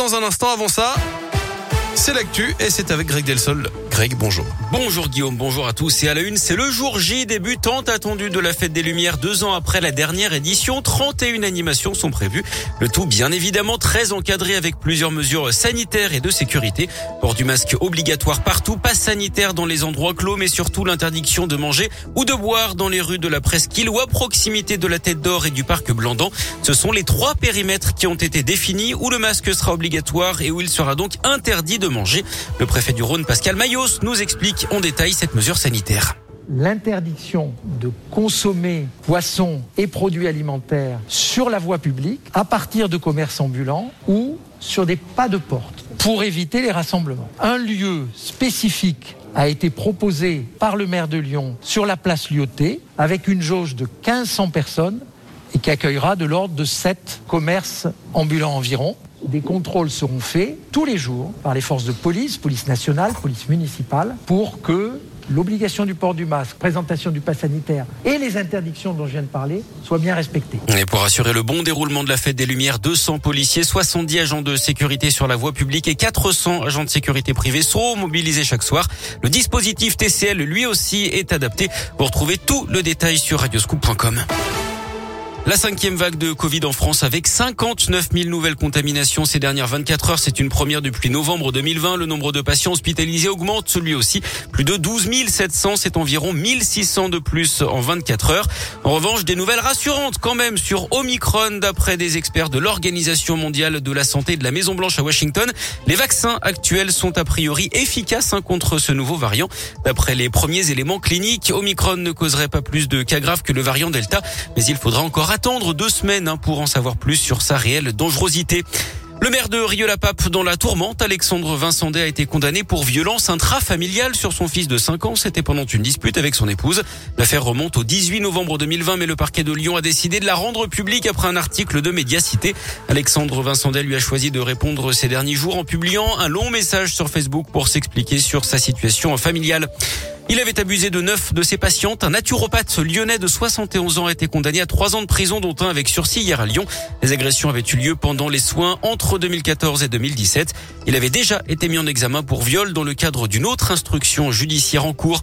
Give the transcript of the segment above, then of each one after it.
dans un instant. Avant ça, c'est l'actu et c'est avec Greg Delsol. Bonjour. Bonjour Guillaume, bonjour à tous. Et à la une, c'est le jour J, début tant attendu de la Fête des Lumières, deux ans après la dernière édition. 31 animations sont prévues. Le tout, bien évidemment, très encadré avec plusieurs mesures sanitaires et de sécurité. Port du masque obligatoire partout, pas sanitaire dans les endroits clos, mais surtout l'interdiction de manger ou de boire dans les rues de la Presqu'île ou à proximité de la Tête d'Or et du Parc Blandan. Ce sont les trois périmètres qui ont été définis où le masque sera obligatoire et où il sera donc interdit de manger. Le préfet du Rhône, Pascal Nous explique en détail cette mesure sanitaire l'interdiction de consommer poissons et produits alimentaires sur la voie publique à partir de commerces ambulants ou sur des pas de porte pour éviter les rassemblements. Un lieu spécifique a été proposé par le maire de Lyon sur la place Lyoté avec une jauge de 1500 personnes et qui accueillera de l'ordre de 7 commerces ambulants environ des contrôles seront faits tous les jours par les forces de police, police nationale, police municipale, pour que l'obligation du port du masque, présentation du pass sanitaire et les interdictions dont je viens de parler soient bien respectées. Et pour assurer le bon déroulement de la fête des Lumières, 200 policiers, 70 agents de sécurité sur la voie publique et 400 agents de sécurité privée seront mobilisés chaque soir. Le dispositif TCL, lui aussi, est adapté. Vous retrouvez tout le détail sur radioscoop.com. La cinquième vague de Covid en France avec 59 000 nouvelles contaminations ces dernières 24 heures. C'est une première depuis novembre 2020. Le nombre de patients hospitalisés augmente lui aussi. Plus de 12 700, c'est environ 1600 de plus en 24 heures. En revanche, des nouvelles rassurantes quand même sur Omicron d'après des experts de l'Organisation mondiale de la santé de la Maison Blanche à Washington. Les vaccins actuels sont a priori efficaces hein, contre ce nouveau variant. D'après les premiers éléments cliniques, Omicron ne causerait pas plus de cas graves que le variant Delta, mais il faudra encore attendre deux semaines hein, pour en savoir plus sur sa réelle dangerosité. Le maire de Rieux-la-Pape dans la tourmente, Alexandre Vincendet a été condamné pour violence intrafamiliale sur son fils de 5 ans. C'était pendant une dispute avec son épouse. L'affaire remonte au 18 novembre 2020, mais le parquet de Lyon a décidé de la rendre publique après un article de Médiacité. Alexandre Vincendet lui a choisi de répondre ces derniers jours en publiant un long message sur Facebook pour s'expliquer sur sa situation familiale. Il avait abusé de neuf de ses patientes. Un naturopathe lyonnais de 71 ans a été condamné à trois ans de prison, dont un avec sursis hier à Lyon. Les agressions avaient eu lieu pendant les soins entre 2014 et 2017. Il avait déjà été mis en examen pour viol dans le cadre d'une autre instruction judiciaire en cours.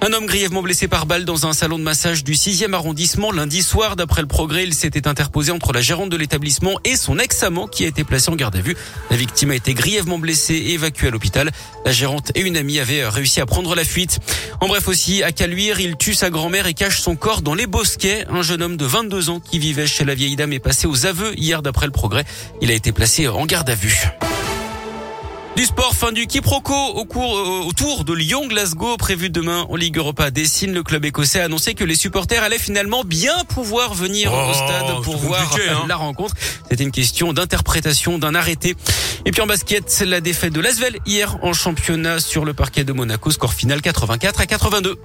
Un homme grièvement blessé par balle dans un salon de massage du 6e arrondissement lundi soir. D'après le progrès, il s'était interposé entre la gérante de l'établissement et son ex-amant qui a été placé en garde à vue. La victime a été grièvement blessée et évacuée à l'hôpital. La gérante et une amie avaient réussi à prendre la fuite. En bref aussi, à Caluire, il tue sa grand-mère et cache son corps dans les bosquets. Un jeune homme de 22 ans qui vivait chez la vieille dame est passé aux aveux hier d'après le progrès. Il a été placé en garde à vue. Du sport, fin du quiproquo au cours, euh, autour de Lyon-Glasgow prévu demain en Ligue Europa. Dessine le club écossais a annoncé que les supporters allaient finalement bien pouvoir venir au Oh, stade pour c'est voir hein. la rencontre. C'était une question d'interprétation d'un arrêté. Et puis en basket, la défaite de Lasvel hier en championnat sur le parquet de Monaco. Score final 84 à 82.